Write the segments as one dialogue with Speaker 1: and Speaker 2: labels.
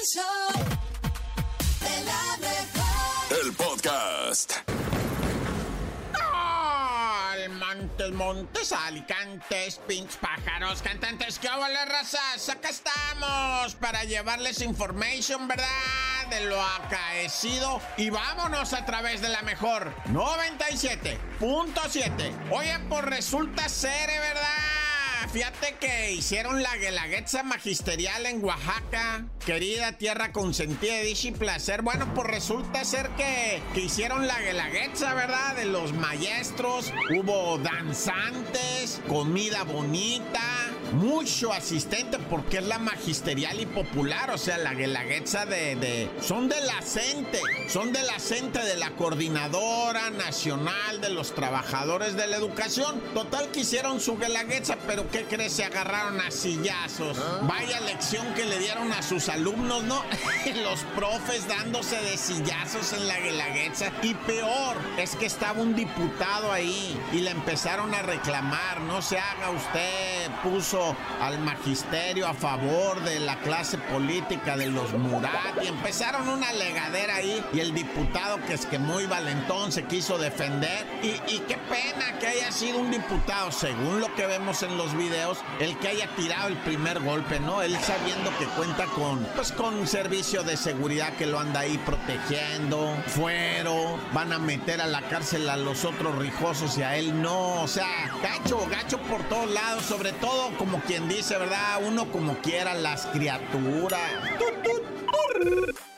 Speaker 1: El show de la mejor.
Speaker 2: El podcast.
Speaker 3: Montes, Montes, Alicantes, Pinch, Pájaros, cantantes, ¿qué vale, razas? Acá estamos para llevarles information, ¿verdad? De lo acaecido. Y vámonos a través de la mejor 97.7. Oye, pues resulta ser, ¿verdad? Fíjate que hicieron la guelaguetza magisterial en Oaxaca, querida tierra consentida de dicha placer. Bueno, pues resulta ser que, que hicieron la guelaguetza, ¿verdad? De los maestros, hubo danzantes, comida bonita, mucho asistente porque es la magisterial y popular, o sea, la guelaguetza de, de... Son de la CENTE, son de la CENTE de la Coordinadora Nacional de los Trabajadores de la Educación. Total que hicieron su guelaguetza, pero ¿qué crees? Se agarraron a sillazos. Vaya lección que le dieron a sus alumnos, ¿no? los profes dándose de sillazos en la guelaguetza. Y peor, es que estaba un diputado ahí y le empezaron a reclamar, no se haga usted, puso al magisterio a favor de la clase política de los Murat. Y empezaron una legadera ahí y el diputado que es que muy valentón se quiso defender. Y, qué pena que haya sido un diputado, según lo que vemos en los videos, el que haya tirado el primer golpe, ¿no? Él sabiendo que cuenta con, pues con servicio de seguridad que lo anda ahí protegiendo, fuero, van a meter a la cárcel a los otros rijosos y a él no, o sea, gacho, gacho por todos lados, sobre todo como quien dice, ¿verdad? Uno como quiera, las criaturas.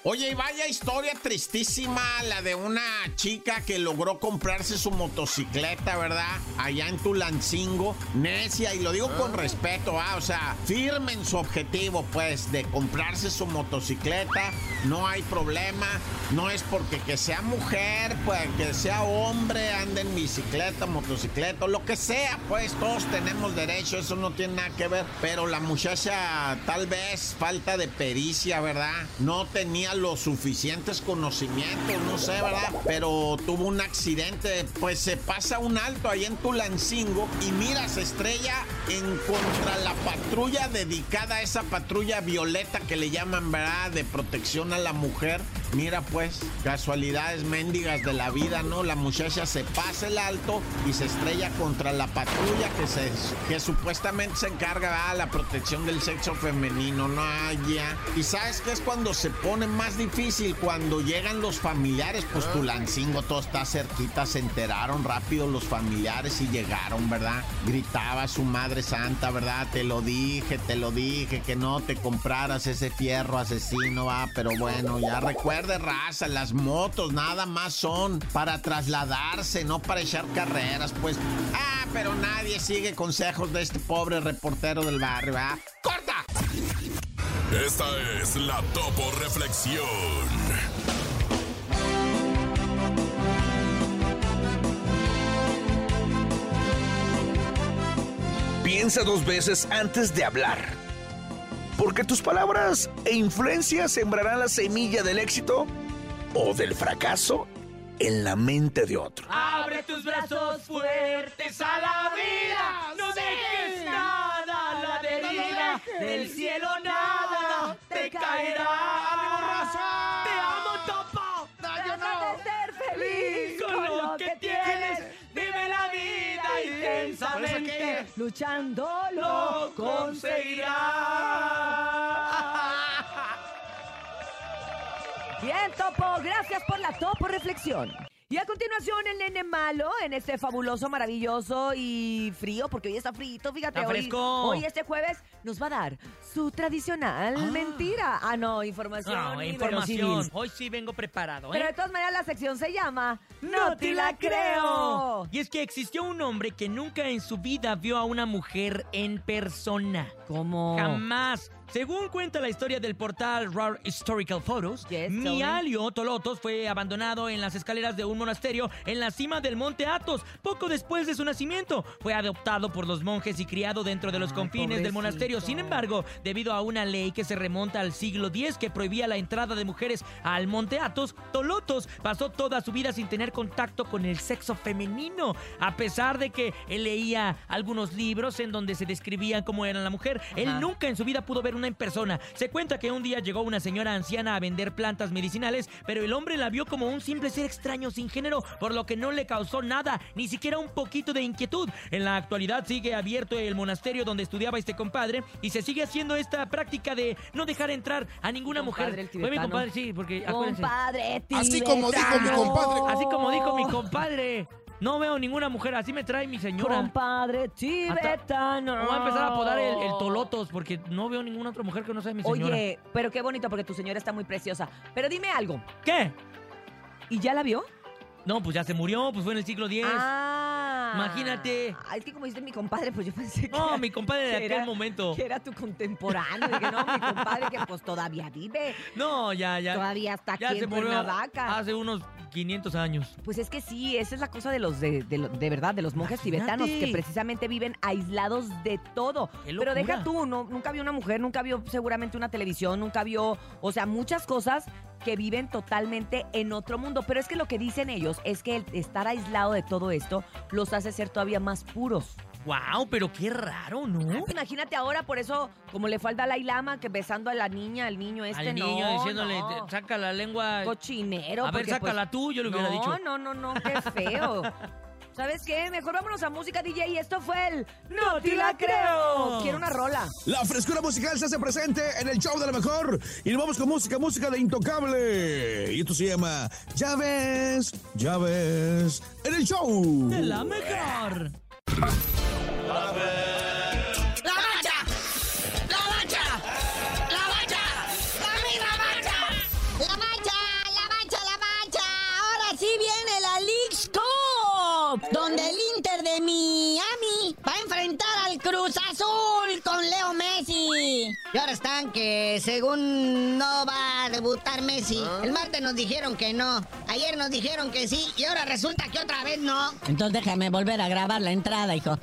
Speaker 3: Oye, y vaya historia tristísima la de una chica que logró comprarse su motocicleta, ¿verdad? Allá en Tulancingo, necia, y lo digo con respeto, ¿ah? O sea, firme en su objetivo, pues, de comprarse su motocicleta, no hay problema, no es porque que sea mujer, pues, que sea hombre, ande en bicicleta, motocicleta, lo que sea, pues, todos tenemos derecho, eso no tiene nada que ver, pero la muchacha, tal vez, falta de pericia, ¿verdad? No tenía los suficientes conocimientos, no sé, ¿verdad? Pero tuvo un accidente, pues se pasa un alto ahí en Tulancingo y mira, se estrella en contra la patrulla dedicada a esa patrulla violeta que le llaman, ¿verdad? De protección a la mujer. Mira, pues, casualidades mendigas de la vida, ¿no? La muchacha se pasa el alto y se estrella contra la patrulla que se que supuestamente se encarga de la protección del sexo femenino, ¿no? Ah, ya. Y sabes qué es cuando se pone más difícil cuando llegan los familiares, pues Tulancingo todo está cerquita, se enteraron rápido los familiares y llegaron, ¿verdad? Gritaba su madre santa, ¿verdad? Te lo dije, te lo dije, que no te compraras ese fierro asesino, va, pero bueno, ya recuerde, raza, las motos nada más son para trasladarse, no para echar carreras, pues. Ah, pero nadie sigue consejos de este pobre reportero del barrio, ¿ah? ¡Corta!
Speaker 2: Esta es la Topo Reflexión.
Speaker 4: Piensa dos veces antes de hablar. Porque tus palabras e influencias sembrarán la semilla del éxito o del fracaso en la mente de otro.
Speaker 5: Abre tus brazos fuertes a la vida. No dejes nada a la deriva. Del cielo nada te caerá. Te amo, Topo.
Speaker 6: Trata de ser feliz
Speaker 5: Con lo que tienes, vive la vida intensamente.
Speaker 6: Luchando
Speaker 5: Lo conseguirás.
Speaker 6: Bien, Topo, gracias por la Topo Reflexión. Y a continuación, el nene malo en este fabuloso, maravilloso y frío, porque hoy está frito, fíjate.
Speaker 5: Está
Speaker 6: hoy,
Speaker 5: fresco.
Speaker 6: hoy, este jueves, nos va a dar su tradicional
Speaker 5: Ah.
Speaker 6: mentira. Ah, no, información.
Speaker 5: No, información. Hoy sí vengo preparado,
Speaker 6: Pero
Speaker 5: ¿eh?
Speaker 6: de todas maneras, la sección se llama No te la creo.
Speaker 5: Y es que existió un hombre que nunca en su vida vio a una mujer en persona.
Speaker 6: ¿Cómo?
Speaker 5: Jamás. Según cuenta la historia del portal Rare Historical Photos,
Speaker 6: Yes.
Speaker 5: Mialio Tolotos fue abandonado en las escaleras de un monasterio en la cima del monte Athos. Poco después de su nacimiento, fue adoptado por los monjes y criado dentro de los
Speaker 6: Ay,
Speaker 5: confines del monasterio. Sin embargo, debido a una ley que se remonta al siglo X que prohibía la entrada de mujeres al monte Athos, Tolotos pasó toda su vida sin tener contacto con el sexo femenino. A pesar de que él leía algunos libros en donde se describían cómo era la mujer, él nunca en su vida pudo ver una una en persona. Se cuenta que un día llegó una señora anciana a vender plantas medicinales, pero el hombre la vio como un simple ser extraño sin género, por lo que no le causó nada, ni siquiera un poquito de inquietud. En la actualidad sigue abierto el monasterio donde estudiaba este compadre y se sigue haciendo esta práctica de no dejar entrar a ninguna
Speaker 7: Compadre,
Speaker 5: mujer. Fue mi compadre, sí, porque acuérdense.
Speaker 7: Compadre
Speaker 6: Así como dijo mi compadre.
Speaker 5: Así como dijo mi compadre. No veo ninguna mujer, así me trae mi señora.
Speaker 7: Compadre tibetano.
Speaker 5: Me voy a empezar a apodar el, el Tolotos porque no veo ninguna otra mujer que no sea mi señora.
Speaker 7: Oye, pero qué bonito porque tu señora está muy preciosa. Pero dime algo.
Speaker 5: ¿Qué?
Speaker 7: ¿Y ya la vio?
Speaker 5: No, pues ya se murió, pues fue en el siglo X.
Speaker 7: Ah.
Speaker 5: Imagínate.
Speaker 7: Ah, es que como dice mi compadre, pues yo pensé que.
Speaker 5: No, mi compadre de
Speaker 7: que
Speaker 5: aquel
Speaker 7: era-
Speaker 5: momento.
Speaker 7: Que era tu contemporáneo. Dije, no, mi compadre que pues todavía vive.
Speaker 5: No, ya, ya.
Speaker 7: Todavía está
Speaker 5: ya
Speaker 7: aquí
Speaker 5: se
Speaker 7: en Cuernavaca.
Speaker 5: hace unos 500 años.
Speaker 7: Pues es que sí, esa es la cosa de los de, de, de verdad, de los monjes
Speaker 5: Imagínate.
Speaker 7: tibetanos, que precisamente viven aislados de todo.
Speaker 5: ¡Qué
Speaker 7: Pero deja tú, no, nunca vio una mujer, nunca vio seguramente una televisión, nunca vio, o sea, muchas cosas que viven totalmente en otro mundo. Pero es que lo que dicen ellos es que el estar aislado de todo esto los hace ser todavía más puros.
Speaker 5: Wow, pero qué raro, ¿no?
Speaker 7: Imagínate ahora, por eso, como le fue al Dalai Lama, que besando a la niña, al niño este,
Speaker 5: Al niño
Speaker 7: no,
Speaker 5: diciéndole,
Speaker 7: no.
Speaker 5: "Te- saca la lengua.
Speaker 7: cochinero.
Speaker 5: A ver,
Speaker 7: porque,
Speaker 5: sácala
Speaker 7: pues,
Speaker 5: tú, yo le hubiera
Speaker 7: no,
Speaker 5: dicho.
Speaker 7: No, no, no, qué feo. ¿Sabes qué? Mejor vámonos a música, DJ. Y esto fue el No te la creo. Quiero una rola.
Speaker 6: La frescura musical se hace presente en el show de la mejor. Y nos vamos con música, música de Intocable. Y esto se llama Ya ves, ya ves. En el show.
Speaker 5: De la mejor.
Speaker 1: ¡La Cup, donde el Inter de Miami va a enfrentar al Cruz Azul con Leo Messi. Y ahora están que según no va a debutar Messi. El martes nos dijeron que no. Ayer nos dijeron que sí. Y ahora resulta que otra vez no.
Speaker 8: Entonces déjame volver a grabar la entrada, hijo.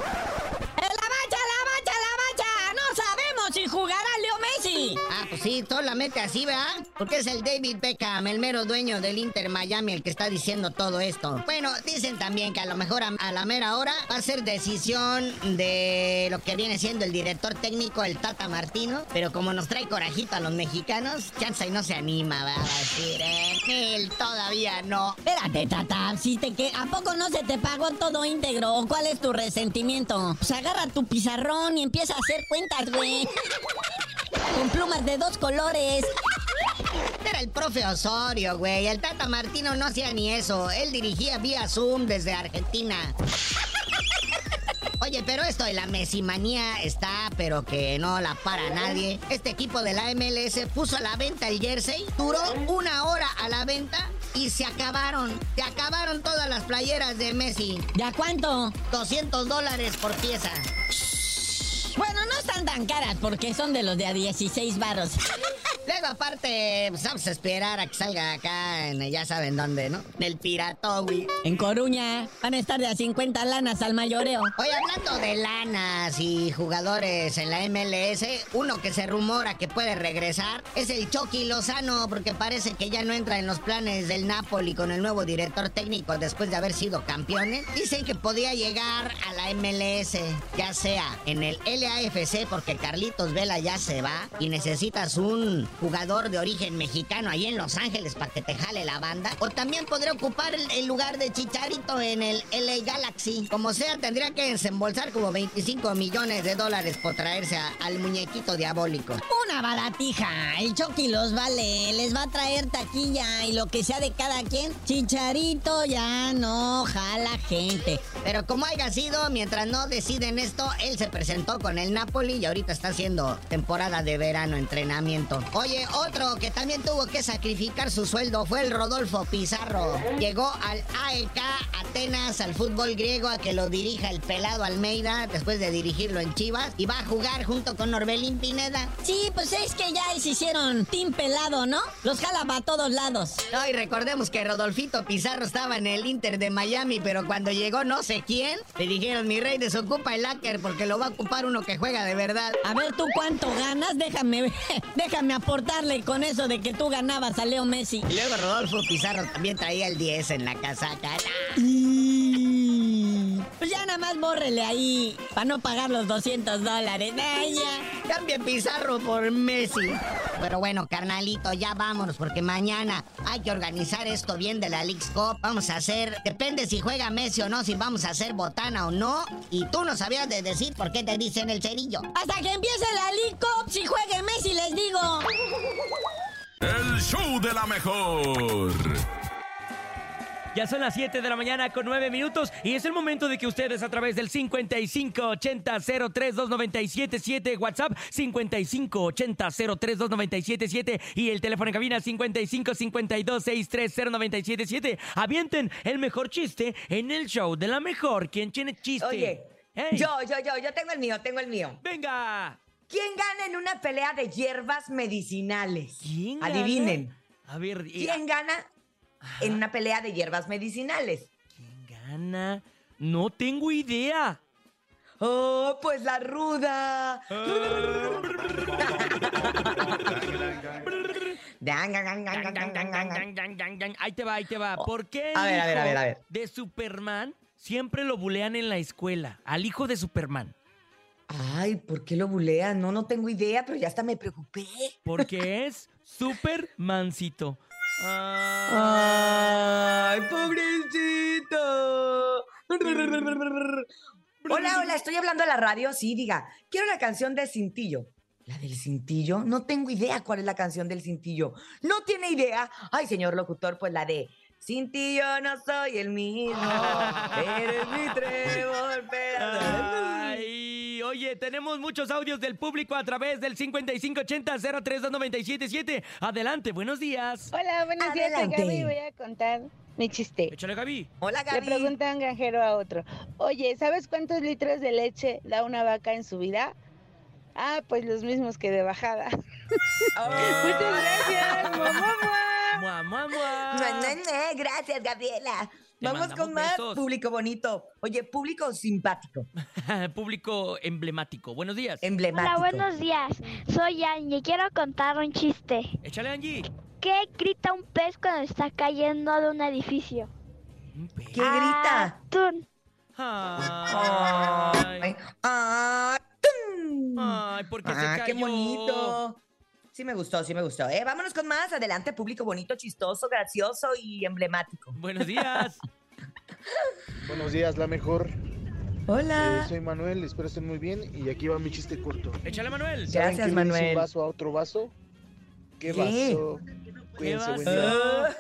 Speaker 1: Sabemos si jugará Leo Messi! Ah, pues sí, solamente así, ¿verdad? Porque es el David Beckham, el mero dueño del Inter Miami, el que está diciendo todo esto. Bueno, dicen también que a lo mejor a, a la mera hora va a ser decisión de lo que viene siendo el director técnico, el Tata Martino. Pero como nos trae corajito a los mexicanos, chance y no se anima. Va a decir, eh, él todavía no.
Speaker 8: Espérate, tata, si te que ¿a poco no se te pagó todo íntegro? ¿O cuál es tu resentimiento? Pues agarra tu pizarrón y empieza a hacer cuentas, güey. Con plumas de dos colores.
Speaker 1: Era el profe Osorio, güey. El Tata Martino no hacía ni eso. Él dirigía vía Zoom desde Argentina. Oye, pero esto de la mesimanía está, pero que no la para nadie. Este equipo de la MLS puso a la venta el jersey, duró una hora a la venta y se acabaron. Se acabaron todas las playeras de Messi.
Speaker 8: ¿De a cuánto?
Speaker 1: 200 dólares por pieza.
Speaker 8: Bueno, no están tan caras porque son de los de a 16 varos.
Speaker 1: Luego, aparte, pues vamos a esperar a que salga acá en ya saben dónde, ¿no? En el Piratowi.
Speaker 8: En Coruña van a estar de a 50 lanas al mayoreo.
Speaker 1: Oye, hablando de lanas y jugadores en la MLS, uno que se rumora que puede regresar es el Chucky Lozano, porque parece que ya no entra en los planes del Napoli con el nuevo director técnico después de haber sido campeones. Dicen que podía llegar a la MLS, ya sea en el LAFC, porque Carlitos Vela ya se va y necesitas un jugador de origen mexicano ahí en Los Ángeles para que te jale la banda, o también podría ocupar el, el lugar de Chicharito en el LA Galaxy. Como sea, tendría que desembolsar como 25 millones de dólares por traerse a- al muñequito diabólico.
Speaker 8: Una baratija. El Chucky los vale. Les va a traer taquilla y lo que sea de cada quien. Chicharito ya no jala gente.
Speaker 1: Pero como haya sido, mientras no deciden esto, él se presentó con el Napoli y ahorita está haciendo temporada de verano, entrenamiento. Oye, otro que también tuvo que sacrificar su sueldo fue el Rodolfo Pizarro. Llegó al AEK Atenas, al fútbol griego, a que lo dirija el pelado Almeida, después de dirigirlo en Chivas, y va a jugar junto con Orbelín Pineda.
Speaker 8: Sí, pues es que ya se hicieron team pelado, ¿no? Los jala para todos lados.
Speaker 1: No, y recordemos que Rodolfito Pizarro estaba en el Inter de Miami, pero cuando llegó no sé quién, le dijeron, mi rey, desocupa el hacker porque lo va a ocupar uno que juega de verdad.
Speaker 8: A ver tú cuánto ganas, déjame déjame aportarle con eso de que tú ganabas a Leo Messi.
Speaker 1: Y luego Rodolfo Pizarro también traía el 10 en la casaca.
Speaker 8: Y- bórrele ahí para no pagar los 200 dólares. Ya.
Speaker 1: Cambie Pizarro por Messi. Pero bueno, carnalito, ya vámonos, porque mañana hay que organizar esto bien de la League's Cup. Vamos a hacer, depende si juega Messi o no, si vamos a hacer botana o no. Y tú no sabías de decir por qué te dicen el cerillo.
Speaker 8: Hasta que empiece la League Cup, si juegue Messi, les digo.
Speaker 2: El show de la mejor.
Speaker 5: Ya son las 7 de la mañana con 9 minutos y es el momento de que ustedes a través del 5580-032977 WhatsApp 5580-032977 y el teléfono en cabina 5552-630977 avienten el mejor chiste en el show de la mejor. ¿Quién tiene chiste?
Speaker 7: Oye, yo, yo, yo, yo tengo el mío, tengo el mío.
Speaker 5: ¡Venga!
Speaker 7: ¿Quién gana en una pelea de hierbas medicinales?
Speaker 5: ¿Quién gana?
Speaker 7: Adivinen.
Speaker 5: A ver,
Speaker 7: ¿Quién gana en una pelea de hierbas medicinales.
Speaker 5: ¿Quién gana? No tengo idea.
Speaker 7: Oh, pues la ruda.
Speaker 5: ahí te va, ahí te va. Oh, ¿Por qué?
Speaker 7: A ver, a ver, a ver, a ver.
Speaker 5: De Superman siempre lo bulean en la escuela, al hijo de Superman.
Speaker 7: Ay, ¿por qué lo bulean? No, no tengo idea, pero ya hasta me preocupé.
Speaker 5: Porque es Supermancito.
Speaker 7: Ay, pobrecito. Hola, hola, estoy hablando a la radio. Sí, diga, quiero la canción de Cintillo. ¿La del Cintillo? No tengo idea cuál es la canción del Cintillo. ¿No tiene idea? Ay, señor locutor, pues la de Cintillo no soy el mismo. Eres mi trébol, pero...
Speaker 5: Ay, oye, tenemos muchos audios del público a través del 5580-032977. Adelante, buenos días.
Speaker 9: Hola, buenos días,
Speaker 7: Adelante.
Speaker 9: Gaby. Voy a contar mi chiste.
Speaker 5: Échale, Gaby.
Speaker 7: Hola,
Speaker 9: Le
Speaker 7: Gaby.
Speaker 9: pregunta un granjero a otro, oye, ¿sabes cuántos litros de leche da una vaca en su vida? Ah, pues los mismos que de bajada. Muchas gracias, mamá.
Speaker 5: Mua, mua, mua.
Speaker 7: Gracias, Gabriela.
Speaker 5: Te
Speaker 7: Vamos con más
Speaker 5: besos.
Speaker 7: público bonito. Oye, público simpático,
Speaker 5: público emblemático. Buenos días.
Speaker 7: emblemático.
Speaker 10: Hola, buenos días. Soy Angie. Quiero contar un chiste.
Speaker 5: Échale, Angie.
Speaker 10: ¿Qué grita un pez cuando está cayendo de un edificio?
Speaker 5: Un pez.
Speaker 7: ¿Qué grita?
Speaker 10: Atún.
Speaker 5: Ay,
Speaker 7: Ay, tum.
Speaker 5: ay, porque se
Speaker 7: Ah,
Speaker 5: cayó.
Speaker 7: qué bonito. Sí me gustó, sí me gustó. Eh, vámonos con más. Adelante, público bonito, chistoso, gracioso y emblemático.
Speaker 5: Buenos días.
Speaker 11: Buenos días, la mejor.
Speaker 7: Hola.
Speaker 11: Eh, soy Manuel, espero estén muy bien y aquí va mi chiste corto.
Speaker 5: Échale, Manuel.
Speaker 7: Ya.
Speaker 11: ¿Saben
Speaker 7: Gracias,
Speaker 11: qué
Speaker 7: Manuel.
Speaker 11: un vaso a otro vaso? ¿Qué,
Speaker 7: ¿Qué?
Speaker 11: vaso? Día.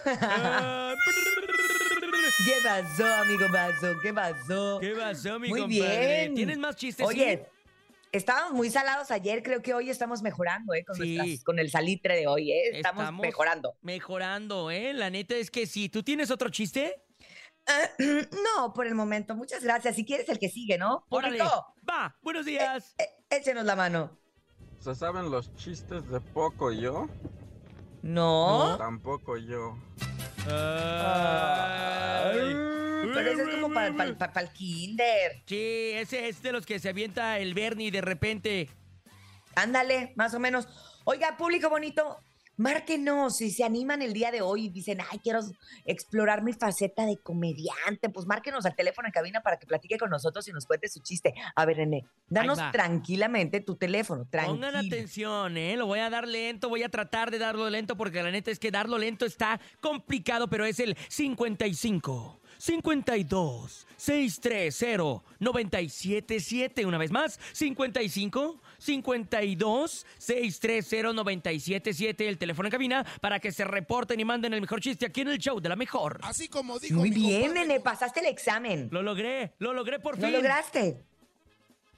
Speaker 5: Ah,
Speaker 7: ¿Qué pasó, amigo vaso? ¿Qué pasó?
Speaker 5: ¿Qué pasó, mi
Speaker 7: Muy
Speaker 5: compadre?
Speaker 7: bien.
Speaker 5: ¿Tienes más chistes?
Speaker 7: Oye, estábamos muy salados ayer, creo que hoy estamos mejorando, ¿eh? Con,
Speaker 5: Sí.
Speaker 7: nuestras- con el salitre de hoy, ¿eh? Estamos,
Speaker 5: Estamos-
Speaker 7: mejorando.
Speaker 5: Mejorando, ¿eh? La neta es que sí. ¿Tú tienes otro chiste?
Speaker 7: no, por el momento, muchas gracias. Si quieres el que sigue, ¿no?
Speaker 5: Órale. Va, buenos días.
Speaker 7: eh, échenos la mano.
Speaker 12: ¿Se saben los chistes de poco yo?
Speaker 7: No.
Speaker 12: Tampoco yo.
Speaker 5: Ay.
Speaker 7: Pero eso es como para el kinder.
Speaker 5: Sí, ese es de los que se avienta el Bernie de repente.
Speaker 7: Ándale, más o menos. Oiga, público bonito, márquenos si se animan el día de hoy y dicen, ay, quiero explorar mi faceta de comediante. Pues márquenos al teléfono en cabina para que platique con nosotros y nos cuente su chiste. A ver, René, danos tranquilamente tu teléfono, tranquilo.
Speaker 5: Pongan atención, ¿eh? Lo voy a dar lento, voy a tratar de darlo lento porque la neta es que darlo lento está complicado, pero es el 55 52 630 977. Una vez más, 55 52 630 977. El teléfono en cabina para que se reporten y manden el mejor chiste aquí en el show de la mejor.
Speaker 13: Así como dijo
Speaker 7: Muy
Speaker 13: mi
Speaker 7: bien, Nene, pasaste el examen.
Speaker 5: Lo logré, lo logré por
Speaker 7: ¿Lo
Speaker 5: fin.
Speaker 7: lograste?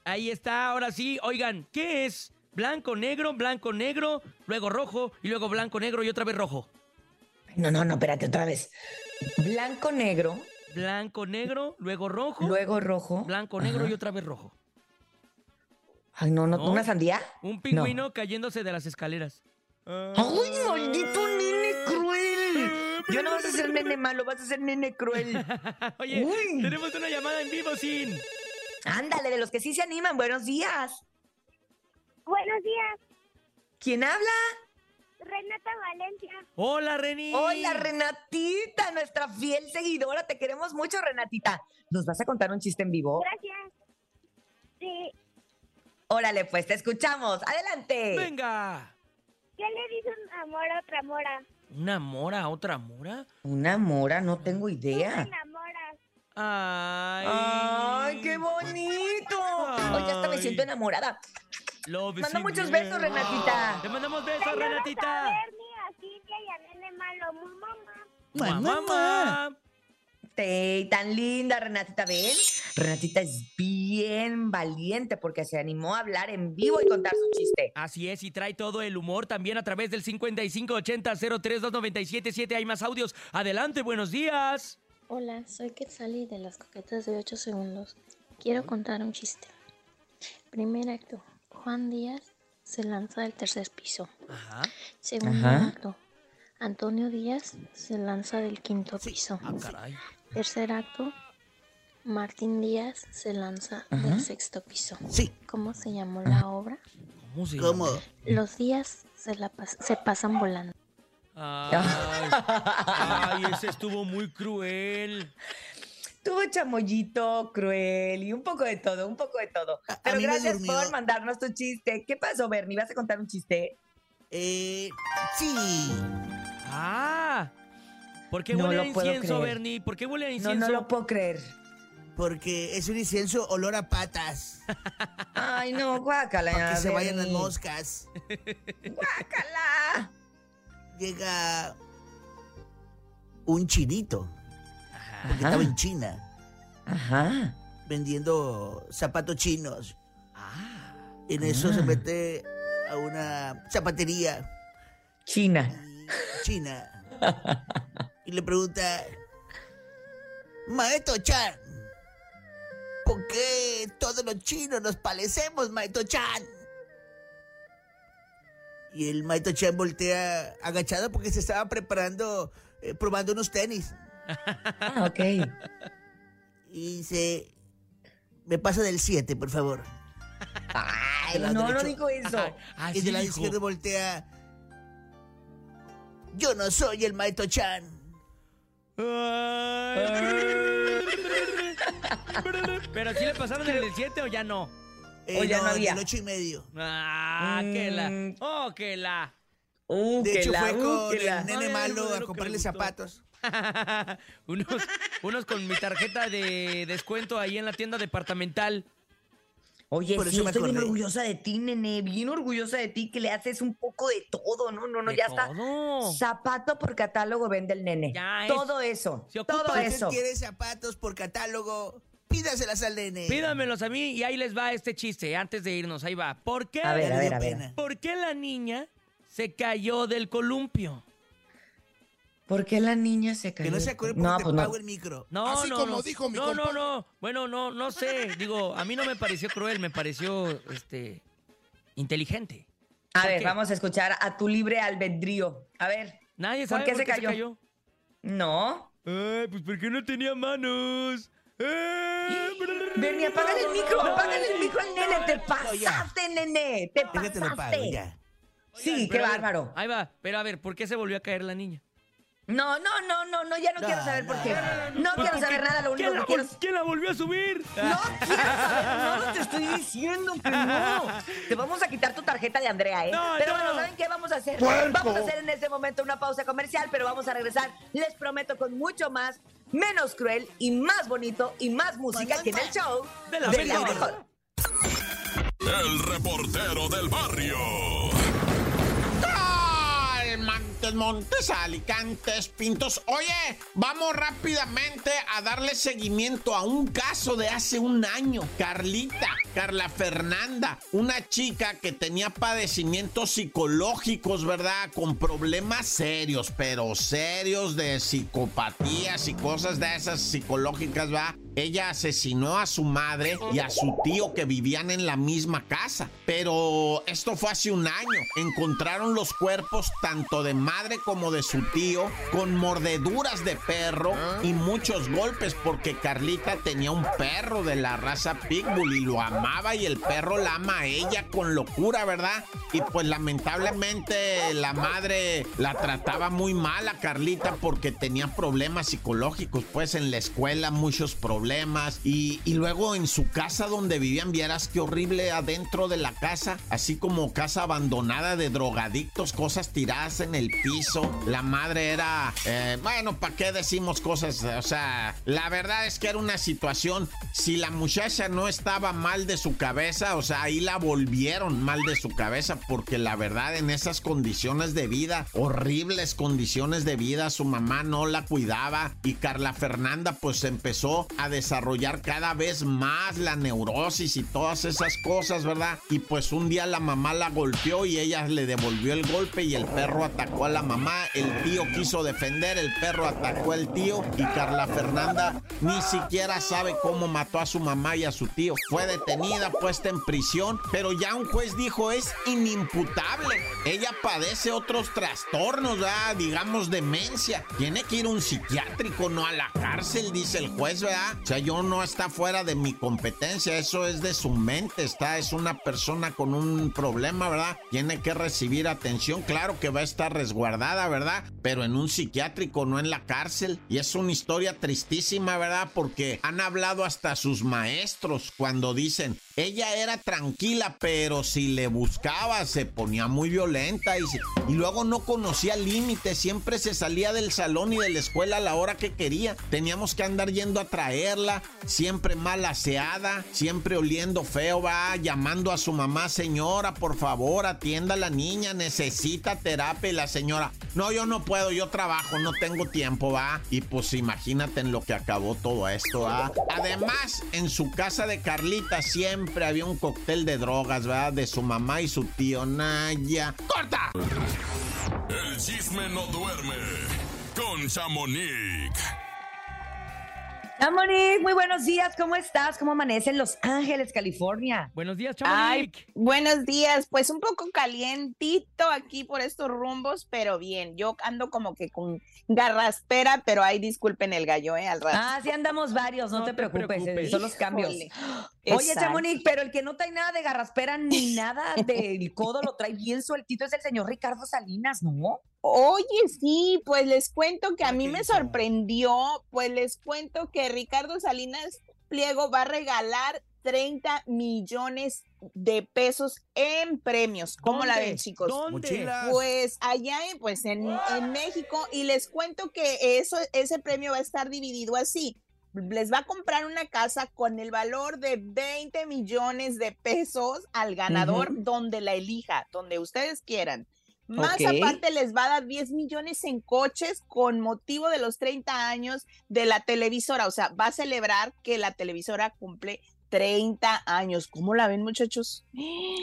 Speaker 5: Ahí está, ahora sí. Oigan, ¿qué es? Blanco, negro, blanco, negro, luego rojo y luego blanco, negro y otra vez rojo.
Speaker 7: No, no, no, espérate otra vez. Blanco, negro,
Speaker 5: Blanco, negro, luego rojo,
Speaker 7: luego rojo.
Speaker 5: blanco, negro y otra vez rojo.
Speaker 7: Ay, no, no,
Speaker 5: ¿No?
Speaker 7: ¿una sandía?
Speaker 5: Un pingüino cayéndose de las escaleras.
Speaker 7: ¡Ay, maldito nene cruel! Yo no vas a ser nene malo, vas a ser nene cruel.
Speaker 5: Oye,
Speaker 7: Uy.
Speaker 5: tenemos una llamada en vivo, Sin.
Speaker 7: Ándale, de los que sí se animan, buenos días.
Speaker 10: Buenos días,
Speaker 7: ¿Quién habla?
Speaker 10: Renata Valencia.
Speaker 5: Hola, Reni.
Speaker 7: Hola, Renatita, nuestra fiel seguidora. Te queremos mucho, Renatita. ¿Nos vas a contar un chiste en vivo?
Speaker 10: Gracias. Sí,
Speaker 7: Órale, pues, te escuchamos. Adelante.
Speaker 5: Venga.
Speaker 10: ¿Qué le dice una mora a otra mora?
Speaker 5: ¿Una mora a otra mora?
Speaker 7: Una mora, no tengo idea.
Speaker 5: Ay.
Speaker 7: ¡Ay, qué bonito! Oye, hasta me siento enamorada.
Speaker 5: Love
Speaker 7: Manda muchos besos. Renatita.
Speaker 5: Le mandamos besos,
Speaker 10: Saludos a
Speaker 5: Renatita.
Speaker 10: Bernie, a Cintia y a Nene Malo. Mu, mamá.
Speaker 5: Mamá, mamá.
Speaker 7: Te, tan linda, Renatita, ¿ven? Renatita es bien valiente porque se animó a hablar en vivo y contar su chiste.
Speaker 5: Así es, y trae todo el humor también a través del 5580-032977. Hay más audios. Adelante, buenos días.
Speaker 13: Hola, soy Quetzali de las coquetas de 8 segundos. Quiero contar un chiste. Primer acto. Juan Díaz se lanza del tercer piso.
Speaker 5: Ajá.
Speaker 13: Segundo
Speaker 7: Ajá.
Speaker 13: acto. Antonio Díaz se lanza del quinto piso.
Speaker 5: Ah, caray.
Speaker 13: Tercer acto. Martín Díaz se lanza
Speaker 7: Ajá.
Speaker 13: del sexto piso.
Speaker 14: Sí.
Speaker 13: ¿Cómo se llamó la obra?
Speaker 5: ¿Cómo se
Speaker 14: ¿Cómo?
Speaker 5: llama?
Speaker 13: Los días se, la pas- se pasan volando.
Speaker 5: Ay, ay, ese estuvo muy cruel.
Speaker 7: Tuvo chamoyito, cruel y un poco de todo, un poco de todo.
Speaker 14: A-
Speaker 7: Pero gracias
Speaker 14: durmió.
Speaker 7: por mandarnos tu chiste. ¿Qué pasó, Bernie? ¿Vas a contar un chiste?
Speaker 14: Eh, sí.
Speaker 5: Ah. ¿Por qué
Speaker 7: No
Speaker 5: huele a
Speaker 7: lo puedo
Speaker 5: incienso,
Speaker 7: creer.
Speaker 5: Bernie? ¿Por qué huele a
Speaker 7: No,
Speaker 5: incienso?
Speaker 7: no lo puedo creer.
Speaker 14: Porque es un incienso olor a patas.
Speaker 7: Ay, no, guácala.
Speaker 14: Para que se vayan las moscas.
Speaker 7: Guácala.
Speaker 14: Llega un chinito. Porque
Speaker 7: Ajá.
Speaker 14: estaba en China
Speaker 7: Ajá.
Speaker 14: vendiendo zapatos chinos.
Speaker 5: Ah.
Speaker 14: En eso
Speaker 7: Ah.
Speaker 14: se mete a una zapatería
Speaker 7: China.
Speaker 14: china. Y le pregunta, Maestro Chan, ¿por qué todos los chinos nos parecemos, Maestro Chan? Y el Maestro Chan voltea agachado porque se estaba preparando, eh, probando unos tenis.
Speaker 7: Ah, ok.
Speaker 14: Y dice, me pasa del 7, por favor.
Speaker 7: Ay, no, no dijo eso.
Speaker 5: Ah,
Speaker 14: y de la
Speaker 5: dijo.
Speaker 14: izquierda voltea, yo no soy el Maestro Chan.
Speaker 5: Pero sí le pasaron el del 7 o ya no.
Speaker 14: Eh,
Speaker 7: O ya no había.
Speaker 14: del ocho y medio.
Speaker 5: Ah, que la.
Speaker 7: Mm.
Speaker 5: Oh, que la.
Speaker 7: Uh,
Speaker 14: De
Speaker 7: que
Speaker 14: hecho,
Speaker 7: la,
Speaker 14: fue
Speaker 7: uh,
Speaker 14: con
Speaker 7: que la.
Speaker 14: el nene malo a comprarle zapatos.
Speaker 5: unos, unos con mi tarjeta de descuento ahí en la tienda departamental.
Speaker 7: Oye,
Speaker 14: Por
Speaker 7: sí,
Speaker 14: eso me
Speaker 7: estoy bien orgullosa de ti, nene. Bien orgullosa de ti que le haces un poco de todo. No, no, no, ya está. Zapato por catálogo vende el nene.
Speaker 5: Ya es-
Speaker 7: todo eso.
Speaker 5: se ocupa.
Speaker 7: Todo
Speaker 14: Si usted
Speaker 7: eso.
Speaker 14: quiere zapatos por catálogo, pídaselas al nene.
Speaker 5: Pídamelos a mí y ahí les va este chiste antes de irnos. Ahí va. ¿Por qué?
Speaker 7: A ver, a a.
Speaker 5: ¿Por qué la niña se cayó del columpio?
Speaker 7: ¿Por qué la niña se cayó?
Speaker 14: Que no se acuerde porque
Speaker 7: No,
Speaker 14: te
Speaker 7: pues no.
Speaker 14: pago el micro.
Speaker 5: No,
Speaker 15: Así
Speaker 5: no,
Speaker 15: como
Speaker 5: no.
Speaker 15: dijo mi
Speaker 5: no, no,
Speaker 15: compa.
Speaker 5: no. Bueno, no, no sé. Digo, a mí no me pareció cruel, me pareció, este, inteligente.
Speaker 7: A
Speaker 5: ¿Por
Speaker 7: ver,
Speaker 5: qué?
Speaker 7: vamos a escuchar a tu libre albedrío. A ver,
Speaker 5: Nadie
Speaker 7: ¿Por
Speaker 5: sabe
Speaker 7: qué se cayó? no.
Speaker 5: Ay, pues porque no tenía manos.
Speaker 7: Bernie, apágale el micro,
Speaker 5: No,
Speaker 7: apágale el micro al nene. Te pasaste, nene. Te
Speaker 14: Déjate lo pago,
Speaker 7: pasaste.
Speaker 14: ya.
Speaker 7: Sí, qué
Speaker 5: ver,
Speaker 7: bárbaro.
Speaker 5: Ahí va, pero a ver, ¿por qué se volvió a caer la niña?
Speaker 7: No, no, no, no, no, ya no,
Speaker 14: No,
Speaker 7: quiero saber por
Speaker 14: no,
Speaker 7: qué.
Speaker 14: no,
Speaker 7: No, quiero saber nada, lo único
Speaker 5: ¿quién
Speaker 7: que
Speaker 5: la,
Speaker 7: quiero
Speaker 5: vol- ¿Quién la volvió a subir?
Speaker 7: No quiero saber nada, te estoy diciendo que no. Te vamos a quitar tu tarjeta de Andrea, ¿eh?
Speaker 5: No,
Speaker 7: pero
Speaker 5: no.
Speaker 7: bueno, ¿saben qué vamos a hacer?
Speaker 15: ¡Puerco!
Speaker 7: Vamos a hacer en este momento una pausa comercial, pero vamos a regresar, les prometo, con mucho más, menos cruel y más bonito y más música aquí en el show
Speaker 5: De la
Speaker 7: de la
Speaker 5: mejor.
Speaker 2: El reportero del barrio.
Speaker 3: Montes, Alicantes, Pintos. Oye, vamos rápidamente a darle seguimiento a un caso de hace un año. Carlita, Carla Fernanda, una chica que tenía padecimientos psicológicos, ¿verdad? Con problemas serios, pero serios de psicopatías y cosas de esas psicológicas, ¿verdad? Ella asesinó a su madre y a su tío que vivían en la misma casa. Pero esto fue hace un año. Encontraron los cuerpos tanto de madre como de su tío con mordeduras de perro y muchos golpes porque Carlita tenía un perro de la raza Pitbull y lo amaba y el perro la ama a ella con locura, ¿verdad? Y pues lamentablemente la madre la trataba muy mal a Carlita porque tenía problemas psicológicos, pues en la escuela muchos problemas problemas. Y, luego en su casa donde vivían, vieras qué horrible adentro de la casa, así como casa abandonada de drogadictos, cosas tiradas en el piso. La madre era, eh, bueno, ¿para qué decimos cosas? O sea, la verdad es que era una situación, si la muchacha no estaba mal de su cabeza, o sea, ahí la volvieron mal de su cabeza, porque la verdad en esas condiciones de vida, horribles condiciones de vida, su mamá no la cuidaba y Carla Fernanda pues empezó a desarrollar cada vez más la neurosis y todas esas cosas, ¿verdad? Y pues un día la mamá la golpeó y ella le devolvió el golpe y el perro atacó a la mamá, el tío quiso defender, el perro atacó al tío y Carla Fernanda ni siquiera sabe cómo mató a su mamá y a su tío. Fue detenida, puesta en prisión, pero ya un juez dijo es inimputable. Ella padece otros trastornos, ¿verdad? digamos demencia. Tiene que ir a un psiquiátrico, no a la cárcel, dice el juez, ¿verdad? O sea, yo no está fuera de mi competencia, eso es de su mente, está, es una persona con un problema, ¿verdad? Tiene que recibir atención, claro que va a estar resguardada, ¿verdad? Pero en un psiquiátrico, no en la cárcel. Y es una historia tristísima, ¿verdad? Porque han hablado hasta sus maestros cuando dicen, ella era tranquila, pero si le buscaba se ponía muy violenta y, y luego no conocía límites, siempre se salía del salón y de la escuela a la hora que quería. Teníamos que andar yendo a siempre mal aseada, siempre oliendo feo, va llamando a su mamá, señora, por favor, atienda a la niña, necesita terapia y la señora, no, yo no puedo, yo trabajo, no tengo tiempo, va. Y pues imagínate en lo que acabó todo esto, va. Además, en su casa de Carlita siempre había un cóctel de drogas, ¿verdad? De su mamá y su tío Naya. ¡Corta!
Speaker 2: El chisme no duerme con Chamonix.
Speaker 7: Chamonix, muy buenos días, ¿cómo estás? ¿Cómo amanece en Los Ángeles, California?
Speaker 6: Buenos días,
Speaker 9: Ay, buenos días. Pues un poco calientito aquí por estos rumbos, pero bien. Yo ando como que con garraspera, pero ahí disculpen el gallo, ¿eh? Al rato.
Speaker 7: Ah, sí andamos varios, no,
Speaker 6: No
Speaker 7: te,
Speaker 6: te
Speaker 7: preocupes,
Speaker 6: preocupes.
Speaker 7: son los cambios.
Speaker 9: Híjole.
Speaker 7: Oye. Chamonix, pero el que no trae nada de garraspera ni nada del codo lo trae bien sueltito es el señor Ricardo Salinas, ¿no?
Speaker 9: Oye, sí, pues les cuento que a mí
Speaker 14: ¿qué
Speaker 9: me sorprendió, pues les cuento que Ricardo Salinas Pliego va a regalar 30 millones de pesos en premios. ¿Cómo la ven, chicos?
Speaker 6: ¿Dónde?
Speaker 9: Pues allá en, pues en, en México y les cuento que eso, ese premio va a estar dividido así. Les va a comprar una casa con el valor de 20 millones de pesos al ganador donde la elija, donde ustedes quieran. Más aparte les va a dar 10 millones en coches con motivo de los 30 años de la televisora. O sea, va a celebrar que la televisora cumple 30 años. ¿Cómo la ven, muchachos?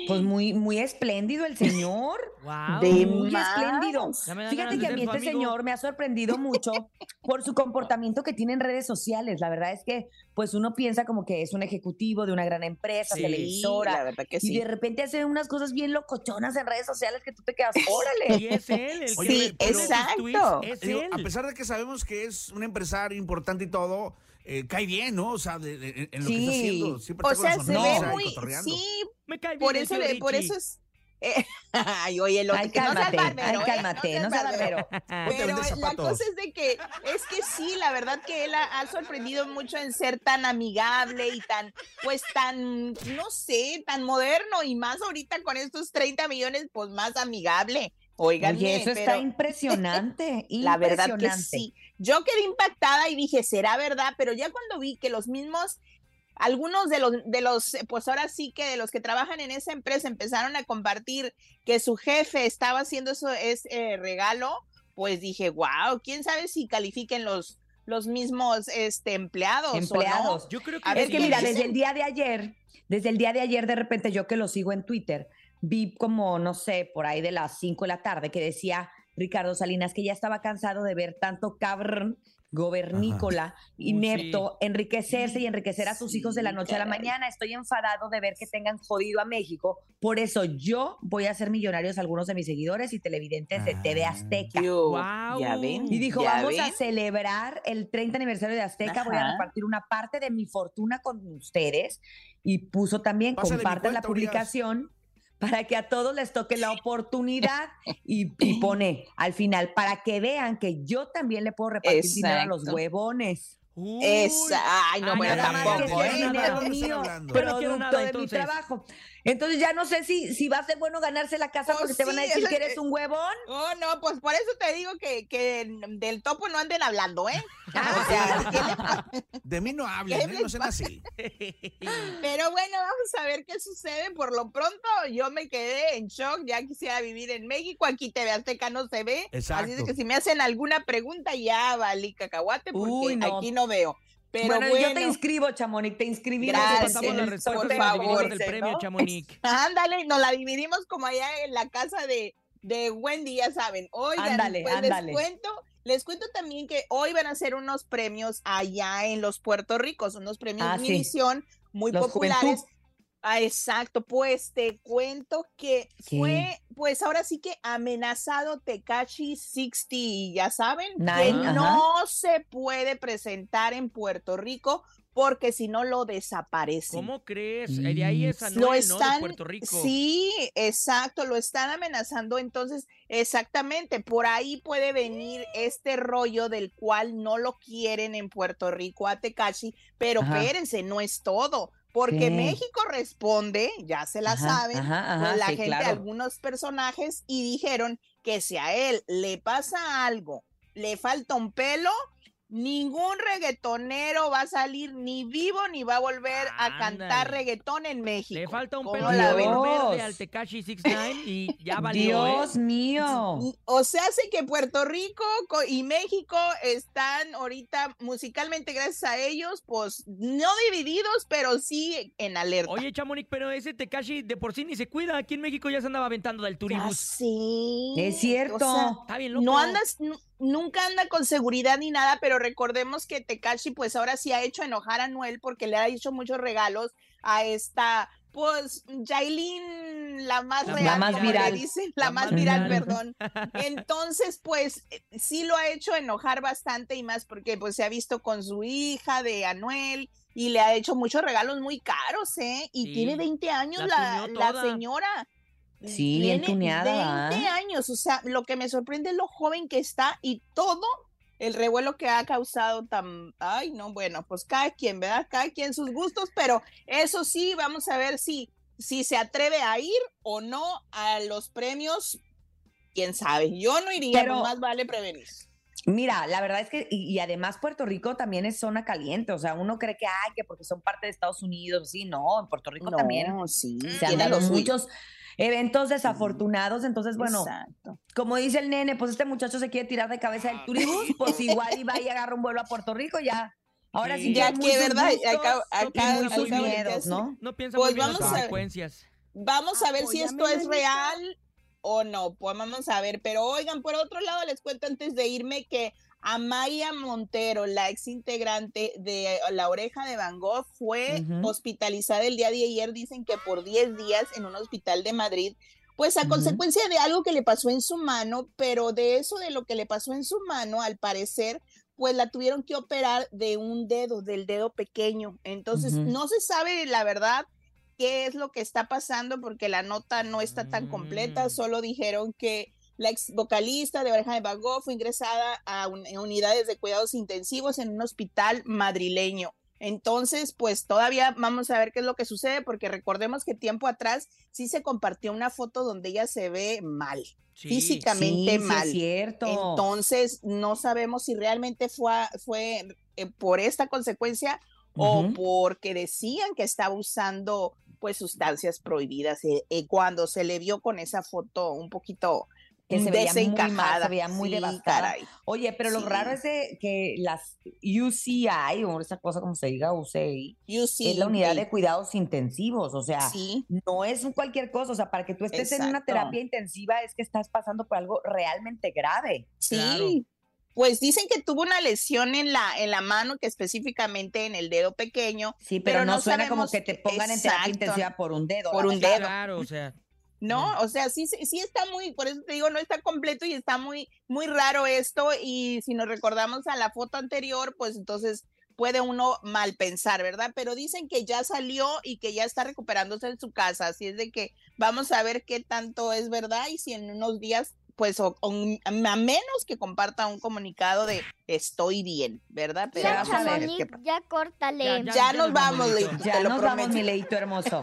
Speaker 7: Pues muy, muy espléndido el señor.
Speaker 6: Wow.
Speaker 9: De
Speaker 7: muy
Speaker 9: más.
Speaker 7: espléndido. Fíjate que a mí este
Speaker 6: amigo.
Speaker 7: señor me ha sorprendido mucho por su comportamiento que tiene en redes sociales. La verdad es que, pues uno piensa como que es un ejecutivo de una gran empresa,
Speaker 6: Sí,
Speaker 9: Sí, la
Speaker 7: televisora,
Speaker 9: verdad que
Speaker 7: y
Speaker 9: sí.
Speaker 7: de repente hace unas cosas bien locochonas en redes sociales que tú te quedas, órale.
Speaker 6: Y es él, el que
Speaker 9: Sí, exacto.
Speaker 6: tweets, es
Speaker 14: Digo,
Speaker 6: él.
Speaker 14: a pesar de que sabemos que es un empresario importante y todo, eh, cae bien, ¿no? O sea, de- de- en lo que está haciendo. Siempre
Speaker 9: O
Speaker 14: está
Speaker 9: sea, se ve muy, sí,
Speaker 6: Me cae bien
Speaker 9: por eso, le- por eso es. eh, ay, oye, lo
Speaker 7: Ay,
Speaker 9: que no seas
Speaker 7: cálmate,
Speaker 9: barbero,
Speaker 7: ay,
Speaker 9: ¿eh?
Speaker 7: cálmate, no seas barbero.
Speaker 9: Pero la cosa es de que, es que sí, la verdad que él ha, ha sorprendido mucho en ser tan amigable y tan, pues tan, no sé, tan moderno y más ahorita con estos 30 millones, pues más amigable. Oigan,
Speaker 7: eso está
Speaker 9: pero
Speaker 7: impresionante.
Speaker 9: la verdad que sí. Yo quedé impactada y dije, será verdad, pero ya cuando vi que los mismos algunos de los, de los, eh, pues ahora sí que de los que trabajan en esa empresa empezaron a compartir que su jefe estaba haciendo eso, ese regalo, pues dije, wow, quién sabe si califiquen los, los mismos este, empleados.
Speaker 7: Empleados.
Speaker 9: O no.
Speaker 6: Yo creo que
Speaker 9: A ver,
Speaker 7: Es que mira,
Speaker 9: dicen-
Speaker 7: desde el día de ayer, desde el día de ayer, de repente yo que lo sigo en Twitter, vi como, no sé, por ahí de las 5 de la tarde que decía Ricardo Salinas que ya estaba cansado de ver tanto cabrón gobernícola, inepto, enriquecerse y enriquecer a sus hijos de la noche a la mañana. Estoy enfadado de ver que tengan jodido a México. Por eso yo voy a hacer millonarios a algunos de mis seguidores y televidentes de TV Azteca.
Speaker 9: Yo,
Speaker 6: Guau.
Speaker 9: Ya ven.
Speaker 7: Y dijo,
Speaker 9: ya
Speaker 7: vamos a celebrar el 30 aniversario de Azteca, voy a
Speaker 9: Ajá.
Speaker 7: repartir una parte de mi fortuna con ustedes. Y puso también,
Speaker 14: Pásale mi
Speaker 7: compartan la
Speaker 14: cuenta, Urias.
Speaker 7: Para que a todos les toque la oportunidad y, y pone al final, para que vean que yo también le puedo repartir dinero a los huevones.
Speaker 9: Esa, ay, no,
Speaker 7: Ay,
Speaker 9: bueno, tampoco.
Speaker 7: es
Speaker 9: ¿eh?
Speaker 7: dinero mío, producto
Speaker 6: nada,
Speaker 7: de mi trabajo. Entonces ya no sé si, si va a ser bueno ganarse la casa
Speaker 9: Pues
Speaker 7: porque te van a decir que
Speaker 9: es-
Speaker 7: eres un huevón.
Speaker 9: Oh, no, pues por eso te digo que, que del topo no anden hablando, ¿eh? O sea, ¿qué le pasa?
Speaker 14: De mí no hablen,
Speaker 9: ¿Qué
Speaker 14: ¿eh? no sean así.
Speaker 9: Pero bueno, vamos a ver qué sucede. Por lo pronto, yo me quedé en shock. Ya quisiera vivir en México. Aquí TV Azteca no se ve. Así es
Speaker 14: Exacto.
Speaker 9: que si me hacen alguna pregunta, ya valí cacahuate, porque
Speaker 7: Uy, no.
Speaker 9: aquí no veo. Pero
Speaker 7: bueno,
Speaker 9: bueno,
Speaker 7: yo te inscribo, Chamonix, te inscribí.
Speaker 9: Gracias,
Speaker 6: la
Speaker 9: por
Speaker 6: nos
Speaker 9: favor,
Speaker 6: dividimos el
Speaker 9: ¿no?
Speaker 6: premio, Chamonix.
Speaker 9: ándale, nos la dividimos como allá en la casa de, de Wendy, ya saben. Oigan,
Speaker 7: Ándale,
Speaker 9: pues
Speaker 7: ándale.
Speaker 9: les cuento, les cuento también que hoy van a hacer unos premios allá en los Puerto Ricos, unos premios
Speaker 7: Ah,
Speaker 9: de
Speaker 7: sí.
Speaker 9: Muy
Speaker 7: Los
Speaker 9: populares.
Speaker 7: Juventud.
Speaker 9: Ah, exacto, pues te cuento que
Speaker 7: ¿Qué?
Speaker 9: fue, pues ahora sí que amenazado Tekashi 60, ya saben, que
Speaker 7: ajá.
Speaker 9: no se puede presentar en Puerto Rico porque si no lo desaparece.
Speaker 6: ¿Cómo crees? Eh, De ahí es
Speaker 9: Lo
Speaker 6: Anuel, ¿no? De
Speaker 9: están,
Speaker 6: Puerto Rico.
Speaker 9: sí, exacto, lo están amenazando. Entonces, exactamente, por ahí puede venir este rollo del cual no lo quieren en Puerto Rico a Tekashi, pero
Speaker 7: Ajá.
Speaker 9: espérense, no es todo. Porque. México responde, ya se la
Speaker 7: Ajá,
Speaker 9: saben,
Speaker 7: ajá, ajá,
Speaker 9: la
Speaker 7: sí,
Speaker 9: gente,
Speaker 7: claro.
Speaker 9: algunos personajes, y dijeron que si a él le pasa algo, le falta un pelo, ningún reggaetonero va a salir ni vivo ni va a volver a cantar reggaetón en México.
Speaker 6: Le falta un
Speaker 9: ¿Cómo
Speaker 6: pelo verde
Speaker 7: Dios.
Speaker 6: al Tekashi 69 y ya valió, ¿eh?
Speaker 7: Dios mío.
Speaker 9: O sea, hace que Puerto Rico co- y México están ahorita musicalmente, gracias a ellos, pues no divididos, pero sí en alerta.
Speaker 6: Oye, Chamonix, pero ese Tekashi de por sí ni se cuida. Aquí en México ya se andaba aventando del turibus.
Speaker 9: sé.
Speaker 7: Es cierto.
Speaker 9: O sea,
Speaker 6: Está bien loco.
Speaker 9: no andas, nunca anda con seguridad ni nada, pero recordemos que Tekashi pues ahora sí ha hecho enojar a Noel porque le ha hecho muchos regalos a esta, pues, Jailin, la más
Speaker 6: La
Speaker 9: real,
Speaker 7: más
Speaker 9: como le
Speaker 7: viral.
Speaker 9: dicen, la,
Speaker 6: La
Speaker 9: más
Speaker 6: más
Speaker 9: viral,
Speaker 6: viral.
Speaker 9: perdón. Entonces, pues, eh, sí lo ha hecho enojar bastante y más porque pues se ha visto con su hija de Anuel y le ha hecho muchos regalos muy caros, ¿eh? Y
Speaker 6: Sí,
Speaker 9: tiene 20 años
Speaker 6: la
Speaker 9: la, la señora.
Speaker 7: Sí, bien
Speaker 9: Tiene
Speaker 7: tuneada,
Speaker 9: 20
Speaker 7: ¿va?
Speaker 9: años, o sea, lo que me sorprende es lo joven que está y todo el revuelo que ha causado tan, ay, no, bueno, pues cada quien, ¿verdad? Cada quien sus gustos, pero eso sí, vamos a ver si, si se atreve a ir o no a los premios, quién sabe. Yo no iría,
Speaker 7: Pero-
Speaker 9: más vale prevenir.
Speaker 7: Mira, la verdad es que, y, y además Puerto Rico también es zona caliente, o sea, uno cree que, ay, que porque son parte de Estados Unidos, sí, no, en Puerto Rico también
Speaker 9: sí,
Speaker 7: se han dado muchos eventos desafortunados, entonces, bueno,
Speaker 9: Exacto.
Speaker 7: como dice el nene, pues este muchacho se quiere tirar de cabeza del turibus, pues igual iba y agarra un vuelo a Puerto Rico, ya. Ahora sí,
Speaker 6: Sí.
Speaker 9: Ya que, ¿verdad? Acá- acá-
Speaker 7: muy sus
Speaker 9: acá-
Speaker 7: miedos, ¿no?
Speaker 6: No piensa
Speaker 9: Pues
Speaker 6: las
Speaker 9: vamos a-
Speaker 6: consecuencias.
Speaker 9: Vamos a ver si esto es real o no. Pues vamos a ver. Pero oigan, por otro lado, les cuento antes de irme que Amaya Montero, la ex integrante de La Oreja de Van Gogh, fue hospitalizada el día de ayer. Dicen que por 10 días en un hospital de Madrid. Pues a consecuencia de algo que le pasó en su mano, pero de eso de lo que le pasó en su mano, al parecer, pues la tuvieron que operar de un dedo, del dedo pequeño. Entonces, no se sabe la verdad qué es lo que está pasando porque la nota no está tan completa,
Speaker 6: Mm.
Speaker 9: solo dijeron que la ex vocalista de Van Gogh fue ingresada a un- en unidades de cuidados intensivos en un hospital madrileño. Entonces, pues todavía vamos a ver qué es lo que sucede, porque recordemos que tiempo atrás sí se compartió una foto donde ella se ve mal,
Speaker 6: Sí.
Speaker 9: físicamente
Speaker 7: Sí, sí
Speaker 9: mal.
Speaker 7: es cierto.
Speaker 9: Entonces, no sabemos si realmente fue, fue eh, por esta consecuencia o porque decían que estaba usando pues sustancias prohibidas eh, eh, cuando se le vio con esa foto un poquito
Speaker 7: Que se veía muy mal,
Speaker 9: desencajada.
Speaker 7: se veía muy
Speaker 9: Sí,
Speaker 7: devastada.
Speaker 9: caray.
Speaker 7: Oye, pero lo raro es de que las UCI, o esa cosa como se diga, UCI,
Speaker 9: UCI,
Speaker 7: es la unidad de cuidados intensivos, o sea,
Speaker 9: Sí,
Speaker 7: no es un cualquier cosa, o sea, para que tú estés en una terapia intensiva es que estás pasando por algo realmente grave.
Speaker 9: sí.
Speaker 6: Claro.
Speaker 9: Pues dicen que tuvo una lesión en la, en la mano, que específicamente en el dedo pequeño,
Speaker 7: Sí, pero,
Speaker 9: Pero
Speaker 7: no,
Speaker 9: no
Speaker 7: suena como que te pongan en terapia intensiva por un dedo.
Speaker 9: Por un dedo.
Speaker 6: Claro, o sea.
Speaker 9: ¿No? O sea, sí, sí sí está muy, por eso te digo, no está completo y está muy, muy raro esto. Y si nos recordamos a la foto anterior, pues entonces puede uno mal pensar, ¿verdad? Pero dicen que ya salió y que ya está recuperándose en su casa. Así es de que vamos a ver qué tanto es verdad y si en unos días pues, o- o- a menos que comparta un comunicado de estoy bien, ¿verdad? Pero
Speaker 10: Ya,
Speaker 9: vamos a ver
Speaker 10: Chamonix,
Speaker 9: qué-
Speaker 10: ya córtale.
Speaker 9: Ya, ya Ya nos nos vamos, vamos, Leito,
Speaker 7: Ya
Speaker 9: te lo
Speaker 7: nos vamos,
Speaker 9: prometo.
Speaker 7: mi leito hermoso.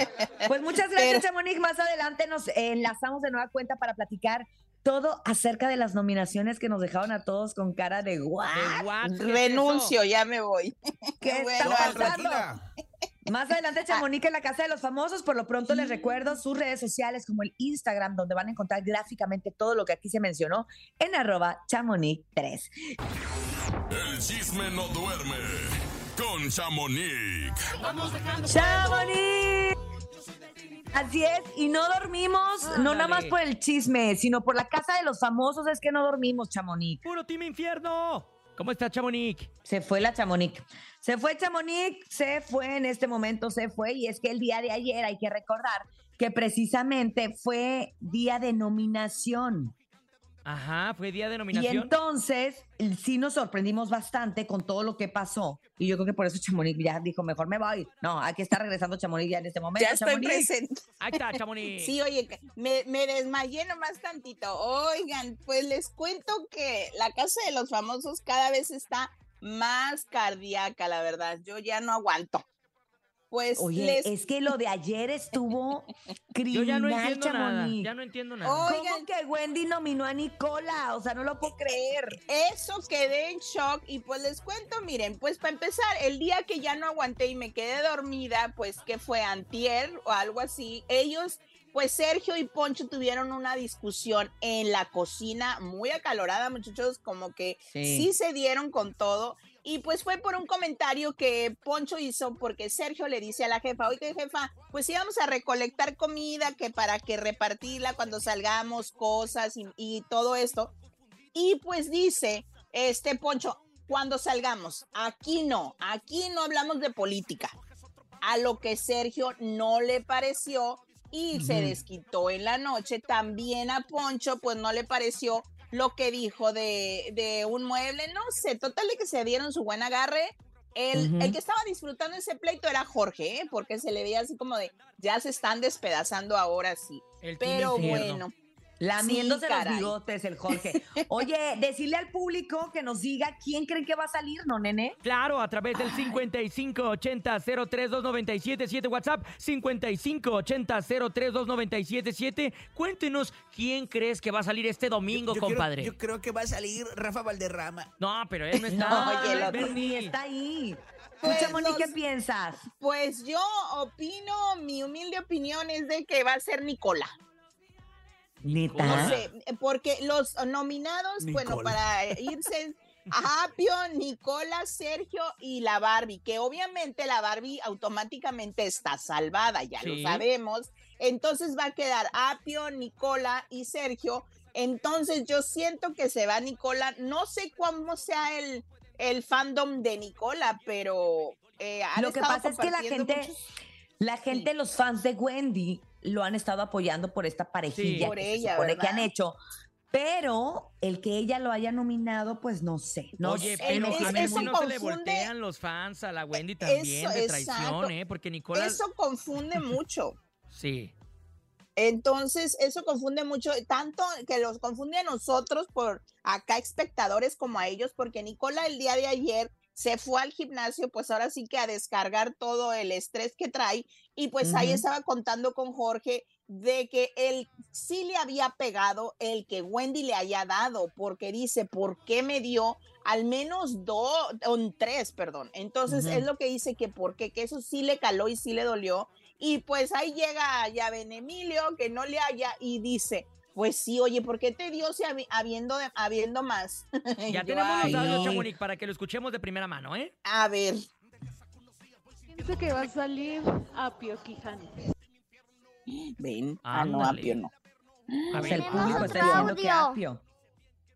Speaker 7: Pues muchas gracias, Chamonix. Más adelante nos enlazamos de nueva cuenta para platicar todo acerca de las nominaciones que nos dejaron a todos con cara de guau.
Speaker 9: Renuncio, ya me voy.
Speaker 7: ¿Qué
Speaker 9: Bueno,
Speaker 7: está
Speaker 9: al
Speaker 7: pasando? Más adelante, Chamonix en la Casa de los Famosos. Por lo pronto, les recuerdo sus redes sociales como el Instagram, donde van a encontrar gráficamente todo lo que aquí se mencionó en arroba chamonix3.
Speaker 2: El chisme no duerme con Chamonix.
Speaker 7: ¡Chamonix! Así es, y no dormimos, no nada más por el chisme, sino por la Casa de los Famosos, es que no dormimos, Chamonix.
Speaker 6: ¡Puro Team Infierno! ¿Cómo está Chamonix?
Speaker 7: Se fue la Chamonix. Se fue Chamonix, se fue en este momento, se fue. Y es que el día de ayer hay que recordar que precisamente fue día de nominación.
Speaker 6: Ajá, fue día de
Speaker 7: Y
Speaker 6: nominación.
Speaker 7: entonces sí nos sorprendimos bastante con todo lo que pasó. Y yo creo que por eso Chamonix ya dijo, mejor me voy. No, aquí está regresando Chamonix ya en este momento.
Speaker 9: Ya estoy
Speaker 7: Chamonix.
Speaker 9: presente.
Speaker 6: Ahí está, Chamonix.
Speaker 9: Sí, oye, que me, me desmayé nomás tantito. Oigan, pues les cuento que la casa de los famosos cada vez está más cardíaca, la verdad. Yo ya no aguanto. Pues
Speaker 7: Oye,
Speaker 9: les
Speaker 7: es que lo de ayer estuvo
Speaker 6: Yo
Speaker 7: criminal,
Speaker 6: ya no entiendo nada. Ya no entiendo nada.
Speaker 7: ¿Cómo que Wendy nominó a Nicola? O sea, no lo puedo creer.
Speaker 9: Eso quedé en shock y pues les cuento, miren, pues para empezar, el día que ya no aguanté y me quedé dormida, pues que fue antier o algo así, ellos, pues Sergio y Poncho tuvieron una discusión en la cocina muy acalorada, muchachos, como que
Speaker 7: Sí.
Speaker 9: sí, se dieron con todo. Y pues fue por un comentario que Poncho hizo porque Sergio le dice a la jefa, oye jefa, pues íbamos a recolectar comida que para que repartirla cuando salgamos, cosas y, y todo esto. Y pues dice, este Poncho, cuando salgamos, aquí no, aquí no hablamos de política. A lo que Sergio no le pareció y se desquitó en la noche. También a Poncho, pues no le pareció lo que dijo de, de un mueble. No sé, total de que se dieron su buen agarre. El, el que estaba disfrutando ese pleito era Jorge, ¿eh? porque se le veía así como de, ya se están despedazando ahora sí.
Speaker 6: El
Speaker 9: Pero bueno.
Speaker 7: Lamiéndose
Speaker 9: Sí,
Speaker 7: los bigotes el Jorge. Oye, decirle al público que nos diga quién creen que va a salir, ¿no, nene?
Speaker 6: Claro, a través del 5580-032977 WhatsApp, 5580-032977. Cuéntenos quién crees que va a salir este domingo,
Speaker 4: Yo
Speaker 6: compadre.
Speaker 4: Creo, yo creo que va a salir Rafa Valderrama.
Speaker 6: No, pero él no está.
Speaker 7: No,
Speaker 9: oye, el otro-.
Speaker 7: Ni está ahí.
Speaker 9: Pues
Speaker 7: Moni, ¿qué piensas?
Speaker 9: Pues yo opino, mi humilde opinión es de que va a ser Nicola.
Speaker 7: Neta.
Speaker 9: No sé, porque los nominados, bueno, para irse a Apio, Nicola, Sergio y la Barbie, que obviamente la Barbie automáticamente está salvada, ya
Speaker 6: Sí.
Speaker 9: lo sabemos. Entonces va a quedar Apio, Nicola y Sergio. Entonces yo siento que se va Nicola. No sé cómo sea el, el fandom de Nicola, pero eh, han
Speaker 7: Lo que pasa es que la gente,
Speaker 9: muchos-
Speaker 7: la gente, los fans de Wendy, lo han estado apoyando por esta parejilla
Speaker 9: Por
Speaker 7: que
Speaker 9: ella,
Speaker 7: se supone que han hecho. Pero el que ella lo haya nominado, pues no sé. No
Speaker 6: Oye,
Speaker 7: sé,
Speaker 6: pero
Speaker 9: es-
Speaker 6: a
Speaker 9: eso
Speaker 6: mí no se le
Speaker 9: confunde-
Speaker 6: voltean los fans a la Wendy también
Speaker 9: Eso,
Speaker 6: de traición,
Speaker 9: exacto.
Speaker 6: ¿eh? Porque Nicolás...
Speaker 9: Eso confunde mucho.
Speaker 6: Sí.
Speaker 9: Entonces, eso confunde mucho, tanto que los confunde a nosotros por acá espectadores como a ellos, porque Nicola el día de ayer se fue al gimnasio, pues ahora sí que a descargar todo el estrés que trae, y pues ahí estaba contando con Jorge de que él sí le había pegado el que Wendy le haya dado, porque dice, ¿por qué me dio al menos dos, o tres, perdón? Entonces, es lo que dice que porque que eso sí le caló y sí le dolió, y pues ahí llega ya Ben Emilio, que no le haya, y dice, pues sí, oye, ¿por qué te dio si habi- habiendo, de- habiendo más?
Speaker 6: Ya
Speaker 9: Yo,
Speaker 6: tenemos los
Speaker 9: "Ay,
Speaker 6: audios,
Speaker 7: Sí.
Speaker 6: Chamonix, para que lo escuchemos de primera mano, ¿eh?
Speaker 9: A ver,
Speaker 15: Pienso que va a salir Apio Quijano.
Speaker 9: ven, ah, no. Apio no.
Speaker 6: A
Speaker 7: Pues el
Speaker 6: ver,
Speaker 7: público está diciendo que apio.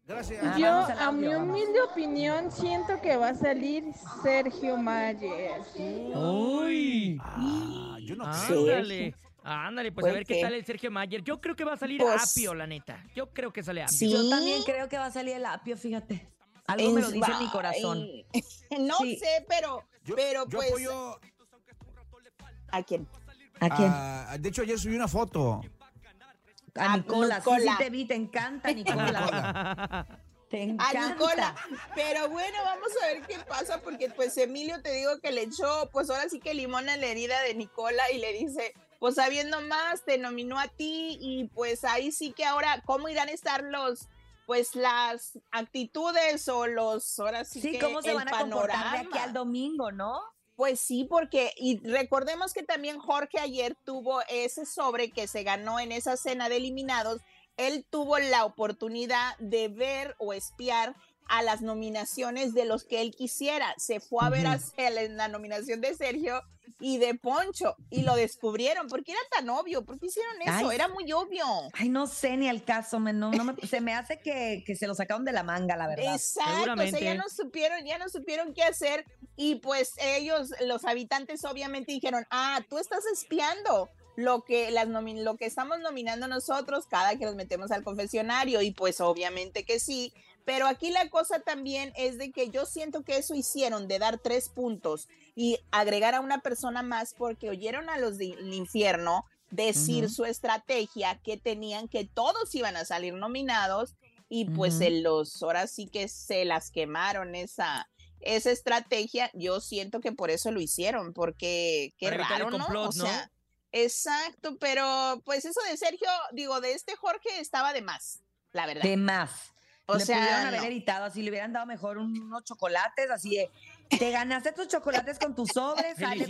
Speaker 4: Gracias.
Speaker 7: Ah,
Speaker 15: Yo, a mi humilde opinión, siento que va a salir Sergio Mayer.
Speaker 6: Uy.
Speaker 4: Ah, yo no
Speaker 6: Ah. Ándale. Pues a
Speaker 9: ¿Por
Speaker 6: ver qué
Speaker 9: qué?
Speaker 6: tal el Sergio Mayer. Yo creo que va a salir
Speaker 9: Pues-
Speaker 6: Apio, la neta. Yo creo que sale Apio.
Speaker 9: Sí.
Speaker 7: Yo también creo que va a salir el apio, fíjate. Algo me lo dice mi
Speaker 9: ay,
Speaker 7: corazón.
Speaker 9: No
Speaker 7: Sí.
Speaker 9: sé, pero,
Speaker 4: Yo,
Speaker 9: pero
Speaker 4: yo
Speaker 9: pues,
Speaker 4: apoyo.
Speaker 9: ¿a quién?
Speaker 7: ¿A quién?
Speaker 4: ah, de hecho, ayer subí una foto
Speaker 7: A
Speaker 9: A
Speaker 7: Nicola, sí, sí
Speaker 9: Nicola.
Speaker 7: te vi, te encanta, Nicola. te
Speaker 9: a. Nicola. Pero bueno, vamos a ver qué pasa, porque pues Emilio te digo que le echó, pues ahora sí que limón en la herida de Nicola y le dice, pues sabiendo más, te nominó a ti y pues ahí sí que ahora, ¿cómo irán a estar los, pues las actitudes o los, ahora sí,
Speaker 7: Sí,
Speaker 9: que
Speaker 7: ¿cómo se
Speaker 9: el
Speaker 7: van a comportar de aquí
Speaker 9: panorama?
Speaker 7: al domingo, no?
Speaker 9: Pues sí, porque y recordemos que también Jorge ayer tuvo ese sobre que se ganó en esa cena de eliminados. Él tuvo la oportunidad de ver o espiar a las nominaciones de los que él quisiera. Se fue a ver a Cel en la nominación de Sergio y de Poncho y lo descubrieron porque era tan obvio. ¿Por qué hicieron eso?
Speaker 7: Ay,
Speaker 9: era muy obvio.
Speaker 7: Ay, no sé ni al caso, me- no, no me- se me hace que, que se lo sacaron de la manga, la verdad.
Speaker 9: Exacto, o sea, ya no supieron, ya no supieron qué hacer y pues ellos, los habitantes obviamente dijeron, ah, tú estás espiando lo que las lo que estamos nominando nosotros cada que nos metemos al confesionario y pues obviamente que sí, pero aquí la cosa también es de que yo siento que eso hicieron de dar tres puntos y agregar a una persona más porque oyeron a los del infierno decir su estrategia que tenían que todos iban a salir nominados y pues el- los ahora sí que se las quemaron esa esa estrategia. Yo siento que por eso lo hicieron porque qué
Speaker 5: Para
Speaker 9: no
Speaker 5: ¿no?
Speaker 9: exacto pero pues eso de Sergio digo de este Jorge estaba de más la verdad.
Speaker 7: De más.
Speaker 9: O
Speaker 7: le
Speaker 9: sea,
Speaker 7: pudieron haber
Speaker 9: no.
Speaker 7: evitado así, le hubieran dado mejor un- unos chocolates, así de, te ganaste tus chocolates con tus sobres, sale,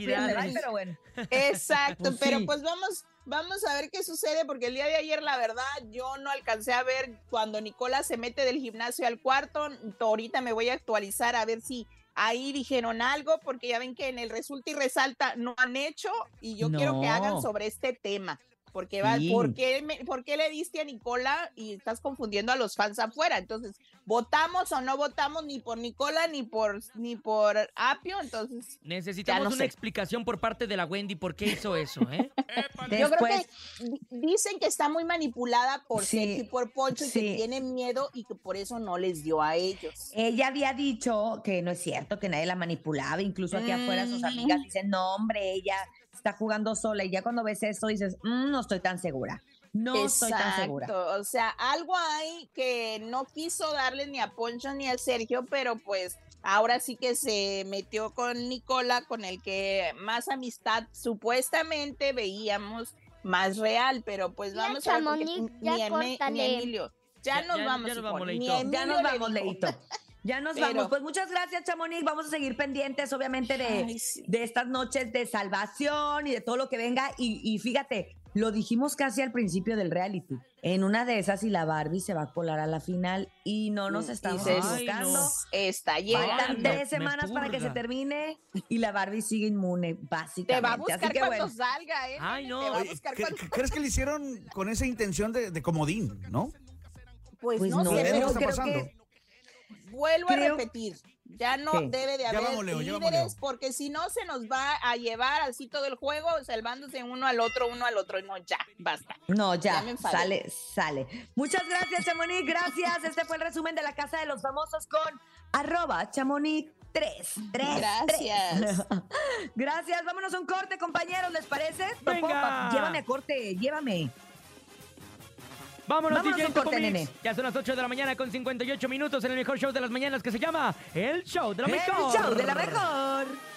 Speaker 7: pero bueno.
Speaker 9: Exacto,
Speaker 7: Pues
Speaker 9: pero
Speaker 7: sí.
Speaker 9: pues vamos, vamos a ver qué sucede, porque el día de ayer, la verdad, yo no alcancé a ver cuando Nicola se mete del gimnasio al cuarto. Ahorita me voy a actualizar a ver si ahí dijeron algo, porque ya ven que en el resulta y resalta no han hecho, y yo quiero que hagan sobre este tema. Porque va,
Speaker 7: Sí.
Speaker 9: ¿por qué, me- por qué le diste a Nicola y estás confundiendo a los fans afuera? Entonces, ¿votamos o no votamos ni por Nicola ni por ni por Apio? Entonces,
Speaker 5: Necesitamos
Speaker 9: no
Speaker 5: una
Speaker 9: sé.
Speaker 5: explicación por parte de la Wendy por qué hizo eso, ¿eh?
Speaker 9: Yo creo
Speaker 7: Después,
Speaker 9: que di- dicen que está muy manipulada por
Speaker 7: Sí,
Speaker 9: Sergio y por Poncho y
Speaker 7: sí.
Speaker 9: que tiene miedo y que por eso no les dio a ellos.
Speaker 7: ella había dicho que no es cierto, que nadie la manipulaba, incluso aquí afuera sus
Speaker 9: Mm.
Speaker 7: amigas dicen, no, hombre, ella está jugando sola, y ya cuando ves eso dices, "Mm, no estoy tan segura, no estoy tan segura.
Speaker 9: O sea, algo hay que no quiso darle ni a Poncho ni a Sergio, pero pues ahora sí que se metió con Nicola, con el que más amistad supuestamente veíamos más real, pero pues
Speaker 10: Ya,
Speaker 9: vamos a ver
Speaker 10: Chamonix,
Speaker 9: ni,
Speaker 10: ya
Speaker 9: Eme- ni. Emilio. Ya,
Speaker 5: Ya-
Speaker 9: nos
Speaker 5: ya-
Speaker 9: vamos,
Speaker 5: ya nos vamos, Leito.
Speaker 7: Ya nos vamos. Leito. Ya nos
Speaker 9: Pero-
Speaker 7: vamos. Pues muchas gracias, Chamonix. Vamos a seguir pendientes, obviamente, de,
Speaker 9: Ay, sí.
Speaker 7: de estas noches de salvación y de todo lo que venga. Y, y fíjate, lo dijimos casi al principio del reality. En una de esas, y la Barbie se va a colar a la final y no nos estamos
Speaker 9: Dices,
Speaker 5: Ay,
Speaker 7: equivocando.
Speaker 5: no.
Speaker 9: Está
Speaker 7: Faltan
Speaker 9: llegando.
Speaker 5: Me-
Speaker 7: tres semanas para que se termine y la Barbie sigue inmune, básicamente.
Speaker 9: Te va a
Speaker 7: Así
Speaker 9: buscar
Speaker 7: que
Speaker 9: cuando
Speaker 7: bueno.
Speaker 9: salga, ¿eh?
Speaker 5: Ay, no.
Speaker 9: Te va a buscar
Speaker 14: ¿cre-
Speaker 9: cuando-
Speaker 14: ¿Crees que le hicieron con esa intención de, de comodín, no?
Speaker 9: Pues,
Speaker 7: Pues
Speaker 9: no,
Speaker 7: no,
Speaker 9: sé,
Speaker 14: ¿Qué
Speaker 9: pero
Speaker 14: está
Speaker 7: creo
Speaker 14: pasando?
Speaker 7: que
Speaker 9: vuelvo
Speaker 7: creo-
Speaker 9: a repetir. Ya no
Speaker 7: ¿Qué?
Speaker 9: debe de haber
Speaker 14: vamos, Leo,
Speaker 9: líderes, porque si no se nos va a llevar así todo el juego, salvándose uno al otro, uno al otro. No, ya, basta.
Speaker 7: No,
Speaker 9: Ya
Speaker 7: sale, sale. Muchas gracias, Chamonix, gracias. Este fue el resumen de la Casa de los Famosos con arroba Chamonix 3.
Speaker 9: Gracias.
Speaker 7: gracias, vámonos a un corte, compañeros, ¿les parece?
Speaker 5: Venga.
Speaker 7: Papá, Llévame a corte, llévame.
Speaker 5: Vámonos,
Speaker 7: Vámonos
Speaker 5: DJ
Speaker 7: corte, nene.
Speaker 5: Ya son las 8 de la mañana con 58 minutos en el mejor show de las mañanas que se llama El Show de la Mejor.
Speaker 7: El show de la mejor.